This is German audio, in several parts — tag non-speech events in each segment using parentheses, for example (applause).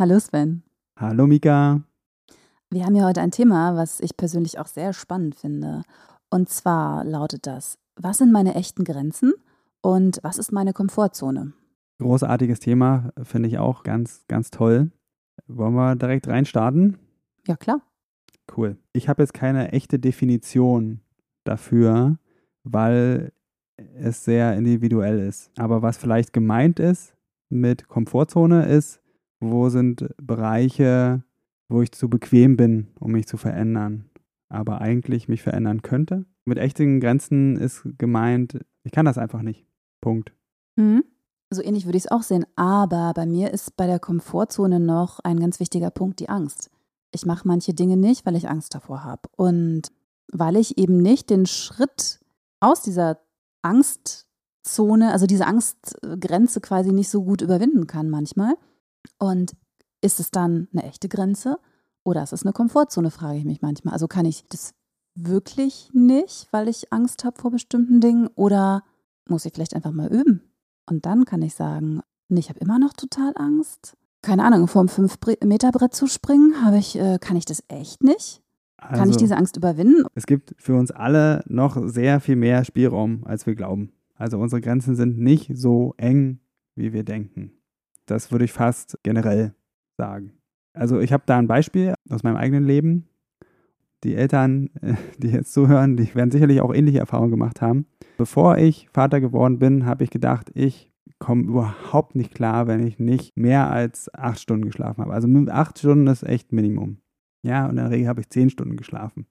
Hallo Sven. Hallo Mika. Wir haben ja heute ein Thema, was ich persönlich auch sehr spannend finde. Und zwar lautet das, was sind meine echten Grenzen und was ist meine Komfortzone? Großartiges Thema, finde ich auch ganz, ganz toll. Wollen wir direkt reinstarten? Ja, klar. Cool. Ich habe jetzt keine echte Definition dafür, weil es sehr individuell ist. Aber was vielleicht gemeint ist mit Komfortzone ist, wo sind Bereiche, wo ich zu bequem bin, um mich zu verändern, aber eigentlich mich verändern könnte. Mit echten Grenzen ist gemeint, ich kann das einfach nicht. Punkt. Mhm. So ähnlich würde ich es auch sehen. Aber bei mir ist bei der Komfortzone noch ein ganz wichtiger Punkt die Angst. Ich mache manche Dinge nicht, weil ich Angst davor habe. Und weil ich eben nicht den Schritt aus dieser Angstzone, also diese Angstgrenze quasi nicht so gut überwinden kann manchmal. Und ist es dann eine echte Grenze oder ist es eine Komfortzone, frage ich mich manchmal. Also kann ich das wirklich nicht, weil ich Angst habe vor bestimmten Dingen oder muss ich vielleicht einfach mal üben? Und dann kann ich sagen, nee, ich habe immer noch total Angst. Keine Ahnung, vom 5-Meter-Brett zu springen, habe ich, äh, kann ich das echt nicht? Also, kann ich also diese Angst überwinden? Es gibt für uns alle noch sehr viel mehr Spielraum, als wir glauben. Also unsere Grenzen sind nicht so eng, wie wir denken. Das würde ich fast generell sagen. Also ich habe da ein Beispiel aus meinem eigenen Leben. Die Eltern, die jetzt zuhören, die werden sicherlich auch ähnliche Erfahrungen gemacht haben. Bevor ich Vater geworden bin, habe ich gedacht, ich komme überhaupt nicht klar, wenn ich nicht mehr als acht Stunden geschlafen habe. Also acht Stunden ist echt Minimum. Ja, und in der Regel habe ich zehn Stunden geschlafen.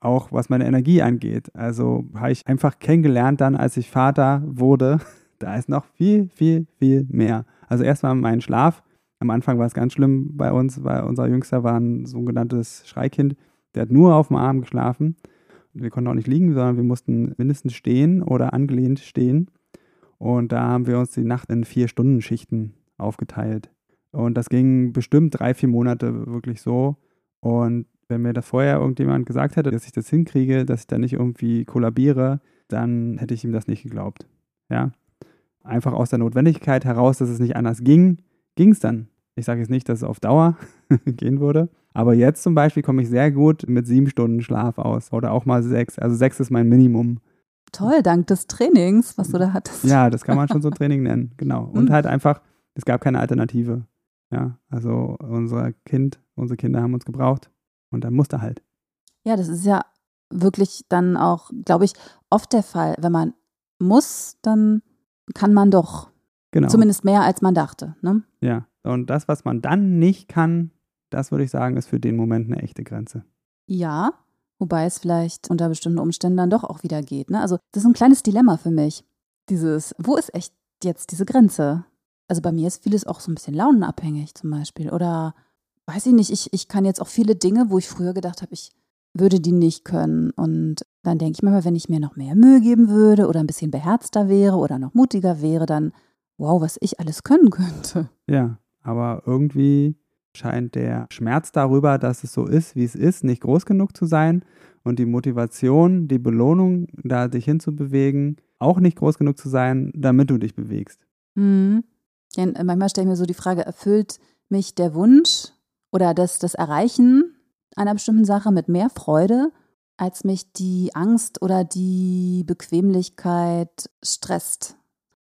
Auch was meine Energie angeht. Also habe ich einfach kennengelernt dann, als ich Vater wurde. (laughs) Da ist noch viel, viel, viel mehr. Also erstmal mein Schlaf. Am Anfang war es ganz schlimm bei uns, weil unser Jüngster war ein sogenanntes Schreikind. Der hat nur auf dem Arm geschlafen. Wir konnten auch nicht liegen, sondern wir mussten mindestens stehen oder angelehnt stehen. Und da haben wir uns die Nacht in vier Stunden Schichten aufgeteilt. Und das ging bestimmt drei, vier Monate wirklich so. Und wenn mir das vorher irgendjemand gesagt hätte, dass ich das hinkriege, dass ich da nicht irgendwie kollabiere, dann hätte ich ihm das nicht geglaubt. Ja. Einfach aus der Notwendigkeit heraus, dass es nicht anders ging, ging es dann. Ich sage jetzt nicht, dass es auf Dauer (laughs) gehen würde. Aber jetzt zum Beispiel komme ich sehr gut mit sieben Stunden Schlaf aus. Oder auch mal sechs. Also sechs ist mein Minimum. Toll, dank des Trainings, was du da hattest. Ja, das kann man schon so (laughs) Training nennen, genau. Und hm. halt einfach, es gab keine Alternative. Ja, also unser Kind, unsere Kinder haben uns gebraucht und dann musste halt. Ja, das ist ja wirklich dann auch, glaube ich, oft der Fall. Wenn man muss, dann kann man doch. Genau. Zumindest mehr, als man dachte. Ne? Ja, und das, was man dann nicht kann, das würde ich sagen, ist für den Moment eine echte Grenze. Ja, wobei es vielleicht unter bestimmten Umständen dann doch auch wieder geht. Ne? Also, das ist ein kleines Dilemma für mich. Dieses, wo ist echt jetzt diese Grenze? Also, bei mir ist vieles auch so ein bisschen launenabhängig zum Beispiel. Oder weiß ich nicht, ich, ich kann jetzt auch viele Dinge, wo ich früher gedacht habe, ich würde die nicht können. Und dann denke ich mir, wenn ich mir noch mehr Mühe geben würde oder ein bisschen beherzter wäre oder noch mutiger wäre, dann wow, was ich alles können könnte. Ja, aber irgendwie scheint der Schmerz darüber, dass es so ist, wie es ist, nicht groß genug zu sein und die Motivation, die Belohnung, da dich hinzubewegen, auch nicht groß genug zu sein, damit du dich bewegst. Mhm. Ja, manchmal stelle ich mir so die Frage, erfüllt mich der Wunsch oder das, das Erreichen einer bestimmten Sache mit mehr Freude, als mich die Angst oder die Bequemlichkeit stresst.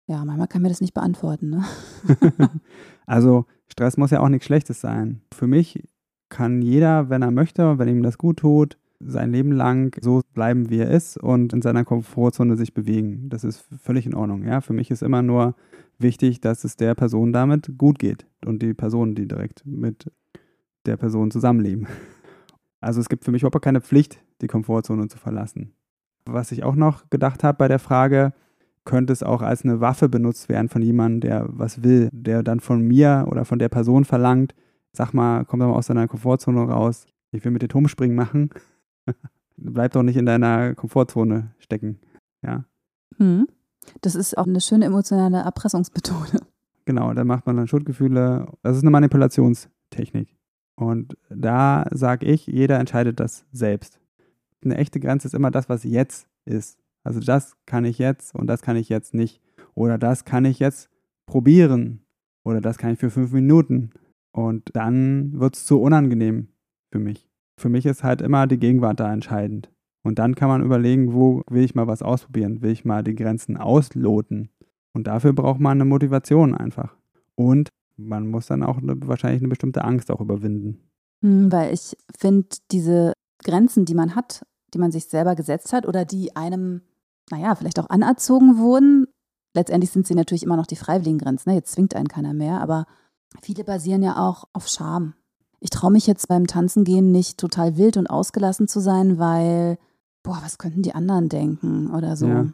Ja, manchmal kann mir das nicht beantworten. Ne? (laughs) (laughs) also Stress muss ja auch nichts Schlechtes sein. Für mich kann jeder, wenn er möchte, wenn ihm das gut tut, sein Leben lang so bleiben, wie er ist und in seiner Komfortzone sich bewegen. Das ist völlig in Ordnung. Ja? Für mich ist immer nur wichtig, dass es der Person damit gut geht und die Personen, die direkt mit der Person zusammenleben. Also es gibt für mich überhaupt keine Pflicht, die Komfortzone zu verlassen. Was ich auch noch gedacht habe bei der Frage, könnte es auch als eine Waffe benutzt werden von jemandem, der was will, der dann von mir oder von der Person verlangt, sag mal, komm doch mal aus deiner Komfortzone raus. Ich will mit dir Turmspringen machen. (laughs) Bleib doch nicht in deiner Komfortzone stecken. Ja. Hm. Das ist auch eine schöne emotionale Erpressungsmethode. Genau, da macht man dann Schuldgefühle. Das ist eine Manipulationstechnik. Und da sage ich, jeder entscheidet das selbst. Eine echte Grenze ist immer das, was jetzt ist. Also das kann ich jetzt und das kann ich jetzt nicht. Oder das kann ich jetzt probieren. Oder das kann ich für fünf Minuten. Und dann wird es zu unangenehm für mich. Für mich ist halt immer die Gegenwart da entscheidend. Und dann kann man überlegen, wo will ich mal was ausprobieren? Will ich mal die Grenzen ausloten? Und dafür braucht man eine Motivation einfach. Und man muss dann auch eine, wahrscheinlich eine bestimmte Angst auch überwinden. Hm, weil ich finde, diese Grenzen, die man hat, die man sich selber gesetzt hat oder die einem, naja, vielleicht auch anerzogen wurden, letztendlich sind sie natürlich immer noch die freiwilligen Grenzen. Ne? Jetzt zwingt einen keiner mehr, aber viele basieren ja auch auf Scham. Ich traue mich jetzt beim Tanzen gehen nicht total wild und ausgelassen zu sein, weil, boah, was könnten die anderen denken oder so. Ja.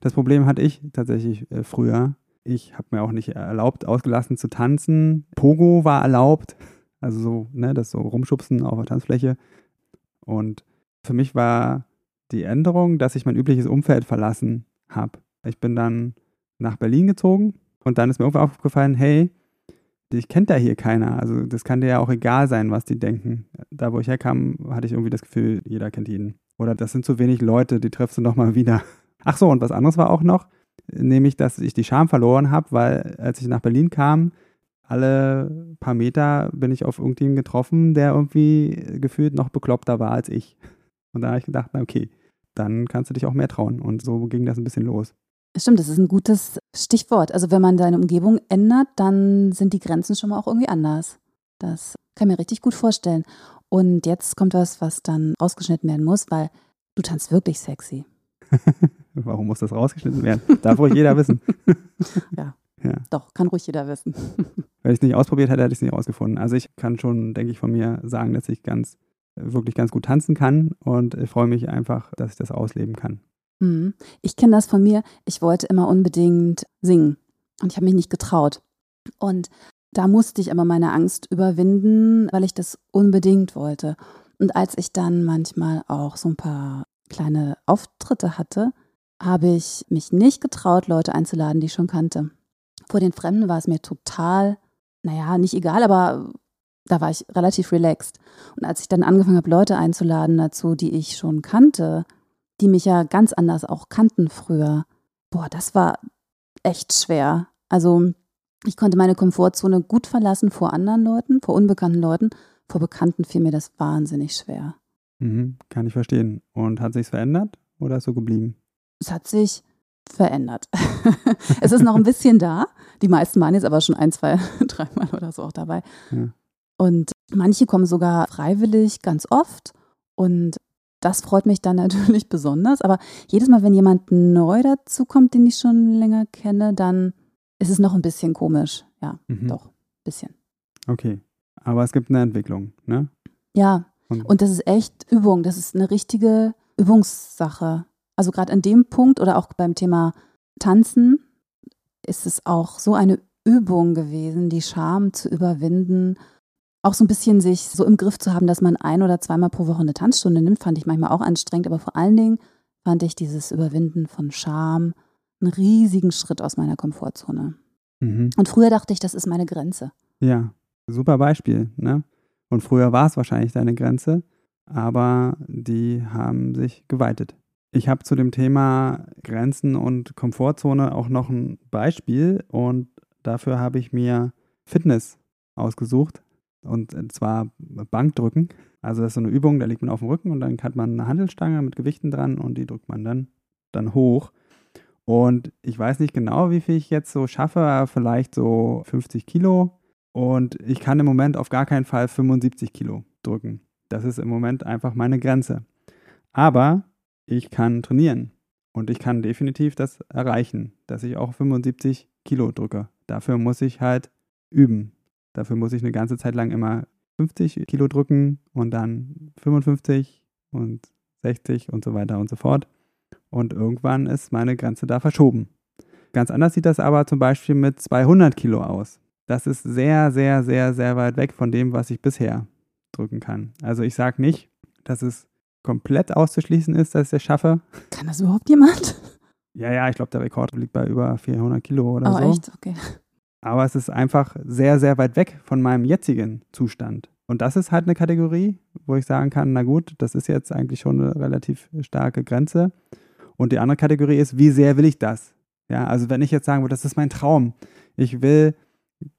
Das Problem hatte ich tatsächlich äh, früher. Ich habe mir auch nicht erlaubt, ausgelassen zu tanzen. Pogo war erlaubt, also so, ne, das so rumschubsen auf der Tanzfläche. Und für mich war die Änderung, dass ich mein übliches Umfeld verlassen habe. Ich bin dann nach Berlin gezogen und dann ist mir irgendwann aufgefallen, hey, dich kennt da hier keiner. Also das kann dir ja auch egal sein, was die denken. Da, wo ich herkam, hatte ich irgendwie das Gefühl, jeder kennt jeden. Oder das sind zu wenig Leute, die triffst du noch mal wieder. Ach so, und was anderes war auch noch, nämlich, dass ich die Scham verloren habe, weil als ich nach Berlin kam, alle paar Meter bin ich auf irgendjemanden getroffen, der irgendwie gefühlt noch bekloppter war als ich. Und da habe ich gedacht, na okay, dann kannst du dich auch mehr trauen. Und so ging das ein bisschen los. Stimmt, das ist ein gutes Stichwort. Also wenn man deine Umgebung ändert, dann sind die Grenzen schon mal auch irgendwie anders. Das kann ich mir richtig gut vorstellen. Und jetzt kommt was, was dann rausgeschnitten werden muss, weil du tanzt wirklich sexy. (laughs) Warum muss das rausgeschnitten werden? Darf ruhig jeder (laughs) wissen. ja. (laughs) ja. Doch, kann ruhig jeder wissen. Wenn ich es nicht ausprobiert hätte, hätte ich es nicht rausgefunden. Also ich kann schon, denke ich, von mir sagen, dass ich ganz, wirklich ganz gut tanzen kann und ich freue mich einfach, dass ich das ausleben kann. Mhm. Ich kenne das von mir. Ich wollte immer unbedingt singen und ich habe mich nicht getraut. Und da musste ich aber meine Angst überwinden, weil ich das unbedingt wollte. Und als ich dann manchmal auch so ein paar kleine Auftritte hatte, habe ich mich nicht getraut, Leute einzuladen, die ich schon kannte. Vor den Fremden war es mir total, naja, nicht egal, aber da war ich relativ relaxed. Und als ich dann angefangen habe, Leute einzuladen dazu, die ich schon kannte, die mich ja ganz anders auch kannten früher. Boah, das war echt schwer. Also ich konnte meine Komfortzone gut verlassen vor anderen Leuten, vor unbekannten Leuten. Vor Bekannten fiel mir das wahnsinnig schwer. Mhm, kann ich verstehen. Und hat sich verändert oder ist so geblieben? Es hat sich verändert. (laughs) es ist noch ein bisschen da. Die meisten waren jetzt aber schon ein, zwei, (laughs) dreimal oder so auch dabei. Ja. Und manche kommen sogar freiwillig ganz oft. Und das freut mich dann (laughs) natürlich besonders. Aber jedes Mal, wenn jemand neu dazukommt, den ich schon länger kenne, dann ist es noch ein bisschen komisch. Ja, mhm. doch, ein bisschen. Okay. Aber es gibt eine Entwicklung, ne? Ja. Und, Und das ist echt Übung. Das ist eine richtige Übungssache. Also gerade an dem Punkt oder auch beim Thema Tanzen ist es auch so eine Übung gewesen, die Scham zu überwinden auch so ein bisschen sich so im Griff zu haben, dass man ein oder zweimal pro Woche eine Tanzstunde nimmt, fand ich manchmal auch anstrengend, aber vor allen Dingen fand ich dieses Überwinden von Scham einen riesigen Schritt aus meiner Komfortzone. Mhm. Und früher dachte ich, das ist meine Grenze. Ja, super Beispiel, ne? Und früher war es wahrscheinlich deine Grenze, aber die haben sich geweitet. Ich habe zu dem Thema Grenzen und Komfortzone auch noch ein Beispiel und dafür habe ich mir Fitness ausgesucht. Und zwar Bankdrücken. Also das ist so eine Übung, da liegt man auf dem Rücken und dann hat man eine Handelstange mit Gewichten dran und die drückt man dann, dann hoch. Und ich weiß nicht genau, wie viel ich jetzt so schaffe, vielleicht so 50 Kilo. Und ich kann im Moment auf gar keinen Fall 75 Kilo drücken. Das ist im Moment einfach meine Grenze. Aber ich kann trainieren und ich kann definitiv das erreichen, dass ich auch 75 Kilo drücke. Dafür muss ich halt üben. Dafür muss ich eine ganze Zeit lang immer 50 Kilo drücken und dann 55 und 60 und so weiter und so fort. Und irgendwann ist meine Grenze da verschoben. Ganz anders sieht das aber zum Beispiel mit 200 Kilo aus. das ist sehr, sehr, sehr, sehr weit weg von dem, was ich bisher drücken kann. Also ich sage nicht, dass es komplett auszuschließen ist, dass ich es schaffe. Kann das überhaupt jemand? Ja, ja, ich glaube, der Rekord liegt bei über 400 Kilo oder oh, so. echt? Okay. Aber es ist einfach sehr, sehr weit weg von meinem jetzigen Zustand. Und das ist halt eine Kategorie, wo ich sagen kann, na gut, das ist jetzt eigentlich schon eine relativ starke Grenze. Und die andere Kategorie ist, wie sehr will ich das? Ja, also wenn ich jetzt sagen würde, das ist mein Traum, ich will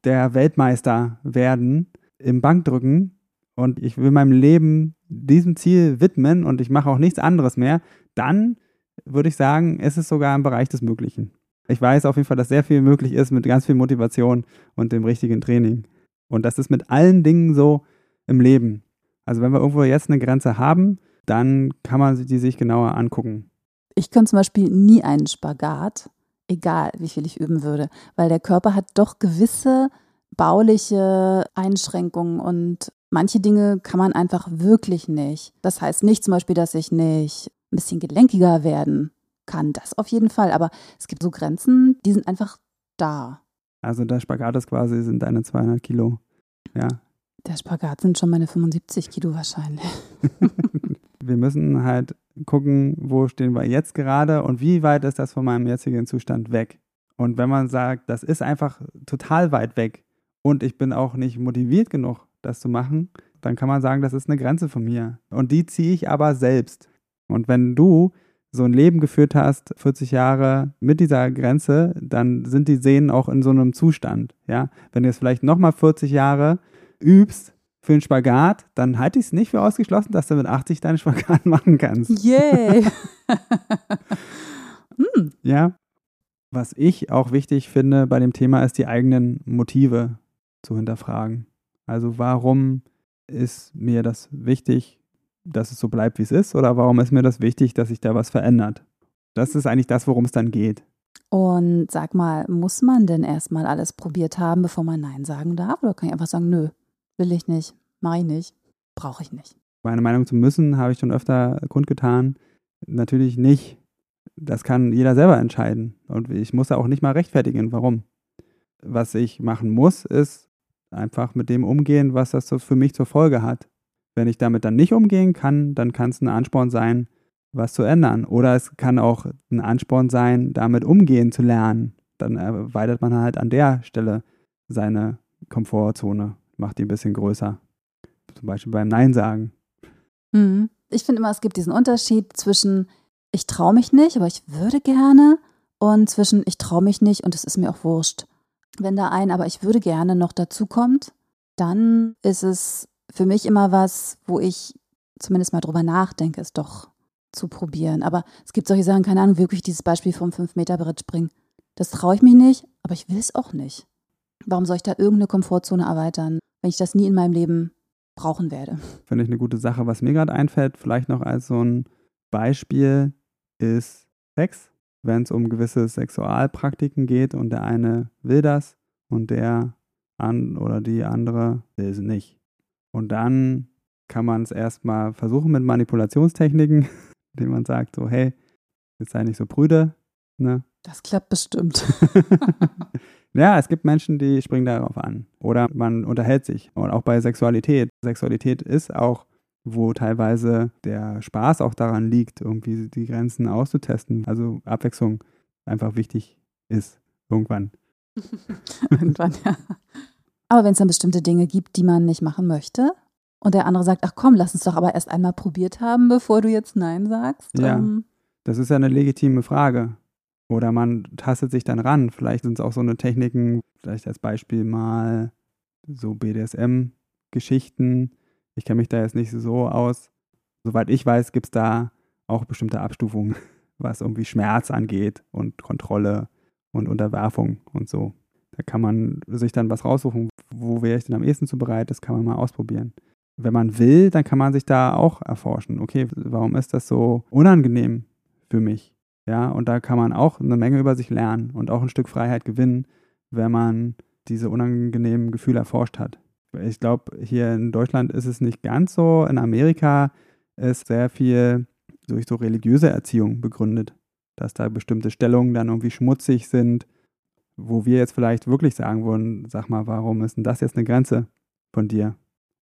der Weltmeister werden im Bankdrücken und ich will meinem Leben diesem Ziel widmen und ich mache auch nichts anderes mehr, dann würde ich sagen, ist es sogar im Bereich des Möglichen. Ich weiß auf jeden Fall, dass sehr viel möglich ist mit ganz viel Motivation und dem richtigen Training. Und das ist mit allen Dingen so im Leben. Also wenn wir irgendwo jetzt eine Grenze haben, dann kann man die sich genauer angucken. Ich könnte zum Beispiel nie einen Spagat, egal wie viel ich üben würde, weil der Körper hat doch gewisse bauliche Einschränkungen und manche Dinge kann man einfach wirklich nicht. Das heißt nicht zum Beispiel, dass ich nicht ein bisschen gelenkiger werden kann, das auf jeden Fall, aber es gibt so Grenzen, die sind einfach da. Also der Spagat ist quasi, sind deine 200 Kilo. Ja. Der Spagat sind schon meine 75 Kilo wahrscheinlich. (laughs) wir müssen halt gucken, wo stehen wir jetzt gerade und wie weit ist das von meinem jetzigen Zustand weg. Und wenn man sagt, das ist einfach total weit weg und ich bin auch nicht motiviert genug, das zu machen, dann kann man sagen, das ist eine Grenze von mir. Und die ziehe ich aber selbst. Und wenn du so ein Leben geführt hast, 40 Jahre mit dieser Grenze, dann sind die Sehnen auch in so einem Zustand. Ja? Wenn du jetzt vielleicht nochmal 40 Jahre übst für einen Spagat, dann halte ich es nicht für ausgeschlossen, dass du mit 80 deinen Spagat (laughs) machen kannst. Yay! (laughs) hm. Ja. Was ich auch wichtig finde bei dem Thema ist, die eigenen Motive zu hinterfragen. Also warum ist mir das wichtig, dass es so bleibt, wie es ist? Oder warum ist mir das wichtig, dass sich da was verändert? Das ist eigentlich das, worum es dann geht. Und sag mal, muss man denn erstmal alles probiert haben, bevor man Nein sagen darf? Oder kann ich einfach sagen, nö, will ich nicht, mache ich nicht, brauche ich nicht? Meine Meinung zu müssen habe ich schon öfter kundgetan. Natürlich nicht. Das kann jeder selber entscheiden. Und ich muss auch nicht mal rechtfertigen, warum. Was ich machen muss, ist einfach mit dem umgehen, was das für mich zur Folge hat. Wenn ich damit dann nicht umgehen kann, dann kann es ein Ansporn sein, was zu ändern. Oder es kann auch ein Ansporn sein, damit umgehen zu lernen. Dann erweitert man halt an der Stelle seine Komfortzone, macht die ein bisschen größer. Zum Beispiel beim Nein sagen. Mhm. Ich finde immer, es gibt diesen Unterschied zwischen ich traue mich nicht, aber ich würde gerne und zwischen ich traue mich nicht und es ist mir auch wurscht. Wenn da ein, aber ich würde gerne noch dazu kommt, dann ist es für mich immer was, wo ich zumindest mal drüber nachdenke, es doch zu probieren. Aber es gibt solche Sachen, keine Ahnung, wirklich dieses Beispiel vom 5-Meter-Brett springen. Das traue ich mich nicht, aber ich will es auch nicht. Warum soll ich da irgendeine Komfortzone erweitern, wenn ich das nie in meinem Leben brauchen werde? Finde ich eine gute Sache. Was mir gerade einfällt, vielleicht noch als so ein Beispiel, ist Sex. Wenn es um gewisse Sexualpraktiken geht und der eine will das und der an oder die andere will es nicht. Und dann kann man es erstmal versuchen mit Manipulationstechniken, (laughs) indem man sagt, so, hey, jetzt sei nicht so prüde. Ne? Das klappt bestimmt. (laughs) ja, es gibt Menschen, die springen darauf an. Oder man unterhält sich. Und auch bei Sexualität. Sexualität ist auch, wo teilweise der Spaß auch daran liegt, irgendwie die Grenzen auszutesten. Also Abwechslung einfach wichtig ist. Irgendwann. (laughs) Irgendwann, ja. Aber wenn es dann bestimmte Dinge gibt, die man nicht machen möchte, und der andere sagt, ach komm, lass uns doch aber erst einmal probiert haben, bevor du jetzt Nein sagst. Ja, ähm, das ist ja eine legitime Frage. Oder man tastet sich dann ran. Vielleicht sind es auch so eine Techniken, vielleicht als Beispiel mal so BDSM-Geschichten. Ich kenne mich da jetzt nicht so aus. Soweit ich weiß, gibt es da auch bestimmte Abstufungen, (laughs) was irgendwie Schmerz angeht und Kontrolle und Unterwerfung und so. Da kann man sich dann was raussuchen, wo wäre ich denn am ehesten zu bereit, das kann man mal ausprobieren. Wenn man will, dann kann man sich da auch erforschen. Okay, warum ist das so unangenehm für mich? Ja, und da kann man auch eine Menge über sich lernen und auch ein Stück Freiheit gewinnen, wenn man diese unangenehmen Gefühle erforscht hat. Ich glaube, hier in Deutschland ist es nicht ganz so. In Amerika ist sehr viel durch so religiöse Erziehung begründet, dass da bestimmte Stellungen dann irgendwie schmutzig sind wo wir jetzt vielleicht wirklich sagen würden, sag mal, warum ist denn das jetzt eine Grenze von dir?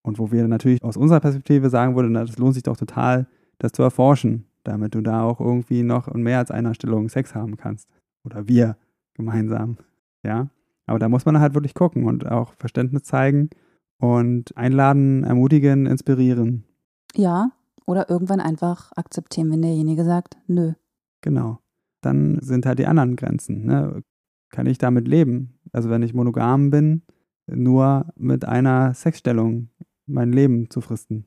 Und wo wir natürlich aus unserer Perspektive sagen würden, das lohnt sich doch total, das zu erforschen, damit du da auch irgendwie noch in mehr als einer Stellung Sex haben kannst. Oder wir gemeinsam. Ja. Aber da muss man halt wirklich gucken und auch Verständnis zeigen und einladen, ermutigen, inspirieren. Ja, oder irgendwann einfach akzeptieren, wenn derjenige sagt, nö. Genau. Dann sind halt die anderen Grenzen. Ne? Kann ich damit leben? Also wenn ich monogam bin, nur mit einer Sexstellung mein Leben zu fristen.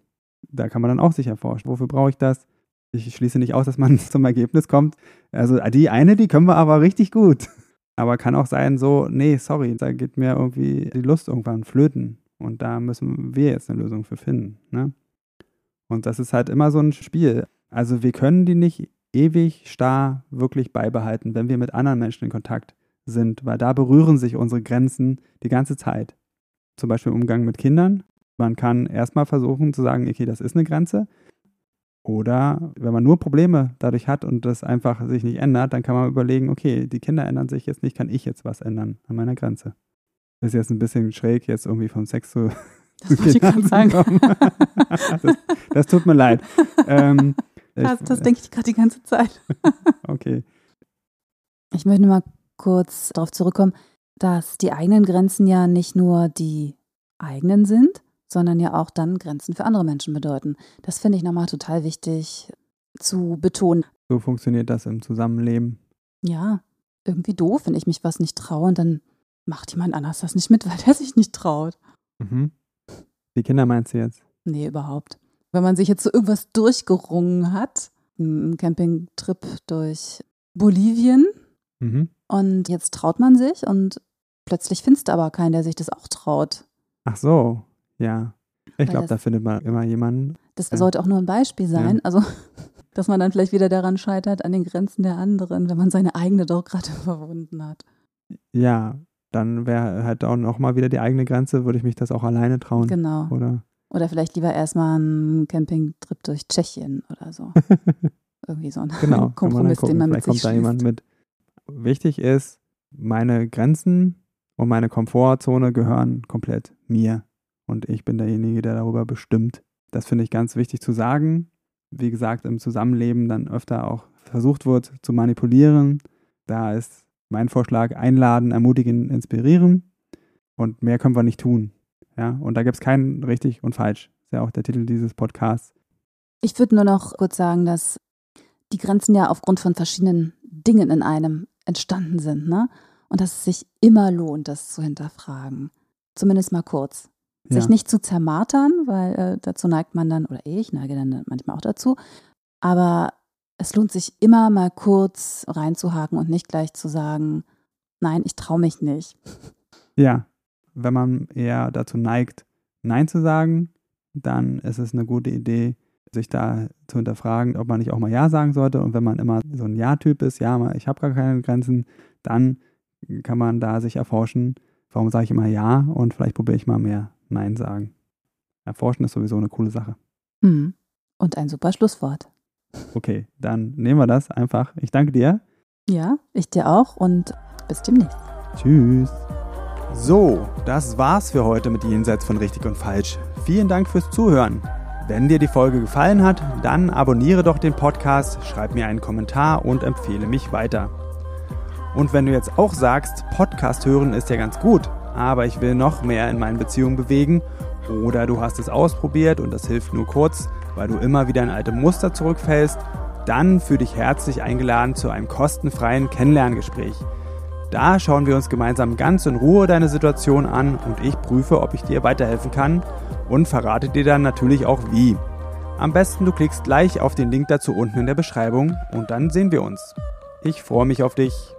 Da kann man dann auch sich erforschen. Wofür brauche ich das? Ich schließe nicht aus, dass man (laughs) zum Ergebnis kommt. Also die eine, die können wir aber richtig gut. Aber kann auch sein, so, nee, sorry, da geht mir irgendwie die Lust irgendwann flöten. Und da müssen wir jetzt eine Lösung für finden. Ne? Und das ist halt immer so ein Spiel. Also wir können die nicht ewig starr wirklich beibehalten, wenn wir mit anderen Menschen in Kontakt sind, weil da berühren sich unsere Grenzen die ganze Zeit. Zum Beispiel im Umgang mit Kindern. Man kann erstmal versuchen zu sagen, okay, das ist eine Grenze. Oder wenn man nur Probleme dadurch hat und das einfach sich nicht ändert, dann kann man überlegen, okay, die Kinder ändern sich jetzt nicht, kann ich jetzt was ändern an meiner Grenze. Das ist jetzt ein bisschen schräg, jetzt irgendwie vom Sex zu. (laughs) Das wollte ich gerade sagen. (laughs) das, das, tut mir leid. Ähm, (laughs) das, das denke ich gerade die ganze Zeit. okay. Ich möchte mal kurz darauf zurückkommen, dass die eigenen Grenzen ja nicht nur die eigenen sind, sondern ja auch dann Grenzen für andere Menschen bedeuten. Das finde ich nochmal total wichtig zu betonen. So funktioniert das im Zusammenleben. Ja, irgendwie doof, wenn ich mich was nicht traue und dann macht jemand anders das nicht mit, weil der sich nicht traut. Mhm. Die Kinder meinst du jetzt? Nee, überhaupt. Wenn man sich jetzt so irgendwas durchgerungen hat, im Campingtrip durch Bolivien mhm. und jetzt traut man sich und plötzlich findest du aber keinen, der sich das auch traut. Ach so, ja. Ich glaube, da findet man immer jemanden. Das ja. sollte auch nur ein Beispiel sein. Ja. Also, (laughs) dass man dann vielleicht wieder daran scheitert, an den Grenzen der anderen, wenn man seine eigene doch gerade (laughs) verwunden hat. Ja, dann wäre halt auch nochmal wieder die eigene Grenze, würde ich mich das auch alleine trauen. Genau. Oder, oder vielleicht lieber erstmal einen Campingtrip durch Tschechien oder so. (laughs) Irgendwie so ein genau, Kompromiss, den man mit sich kommt da jemand mit. Wichtig ist, meine Grenzen und meine Komfortzone gehören komplett mir und ich bin derjenige, der darüber bestimmt. Das finde ich ganz wichtig zu sagen. Wie gesagt, im Zusammenleben dann öfter auch versucht wird zu manipulieren. Da ist mein Vorschlag einladen, ermutigen, inspirieren. Und mehr können wir nicht tun. Ja, und da gibt es kein richtig und falsch. Das ist ja auch der Titel dieses Podcasts. Ich würde nur noch kurz sagen, dass die Grenzen ja aufgrund von verschiedenen Dingen in einem entstanden sind, ne? Und dass es sich immer lohnt, das zu hinterfragen. Zumindest mal kurz. Ja. Sich nicht zu zermartern, weil äh, dazu neigt man dann, oder ich neige dann manchmal auch dazu. Aber es lohnt sich immer mal kurz reinzuhaken und nicht gleich zu sagen, nein, ich traue mich nicht. Ja, wenn man eher dazu neigt, Nein zu sagen, dann ist es eine gute Idee, sich da zu hinterfragen, ob man nicht auch mal Ja sagen sollte. Und wenn man immer so ein Ja-Typ ist, ja, ich habe gar keine Grenzen, dann kann man da sich erforschen, warum sage ich immer Ja und vielleicht probiere ich mal mehr Nein sagen. Erforschen ist sowieso eine coole Sache. Hm. Und ein super Schlusswort. Okay, dann nehmen wir das einfach. Ich danke dir. Ja, ich dir auch und bis demnächst. Tschüss. So, das war's für heute mit Jenseits von Richtig und Falsch. Vielen Dank fürs Zuhören. Wenn dir die Folge gefallen hat, dann abonniere doch den Podcast, schreib mir einen Kommentar und empfehle mich weiter. Und wenn du jetzt auch sagst, Podcast hören ist ja ganz gut, aber ich will noch mehr in meinen Beziehungen bewegen oder du hast es ausprobiert und das hilft nur kurz, weil du immer wieder in alte Muster zurückfällst, dann fühle dich herzlich eingeladen zu einem kostenfreien Kennenlerngespräch. Da schauen wir uns gemeinsam ganz in Ruhe deine Situation an und ich prüfe, ob ich dir weiterhelfen kann und verrate dir dann natürlich auch wie. Am besten du klickst gleich auf den Link dazu unten in der Beschreibung und dann sehen wir uns. Ich freue mich auf dich.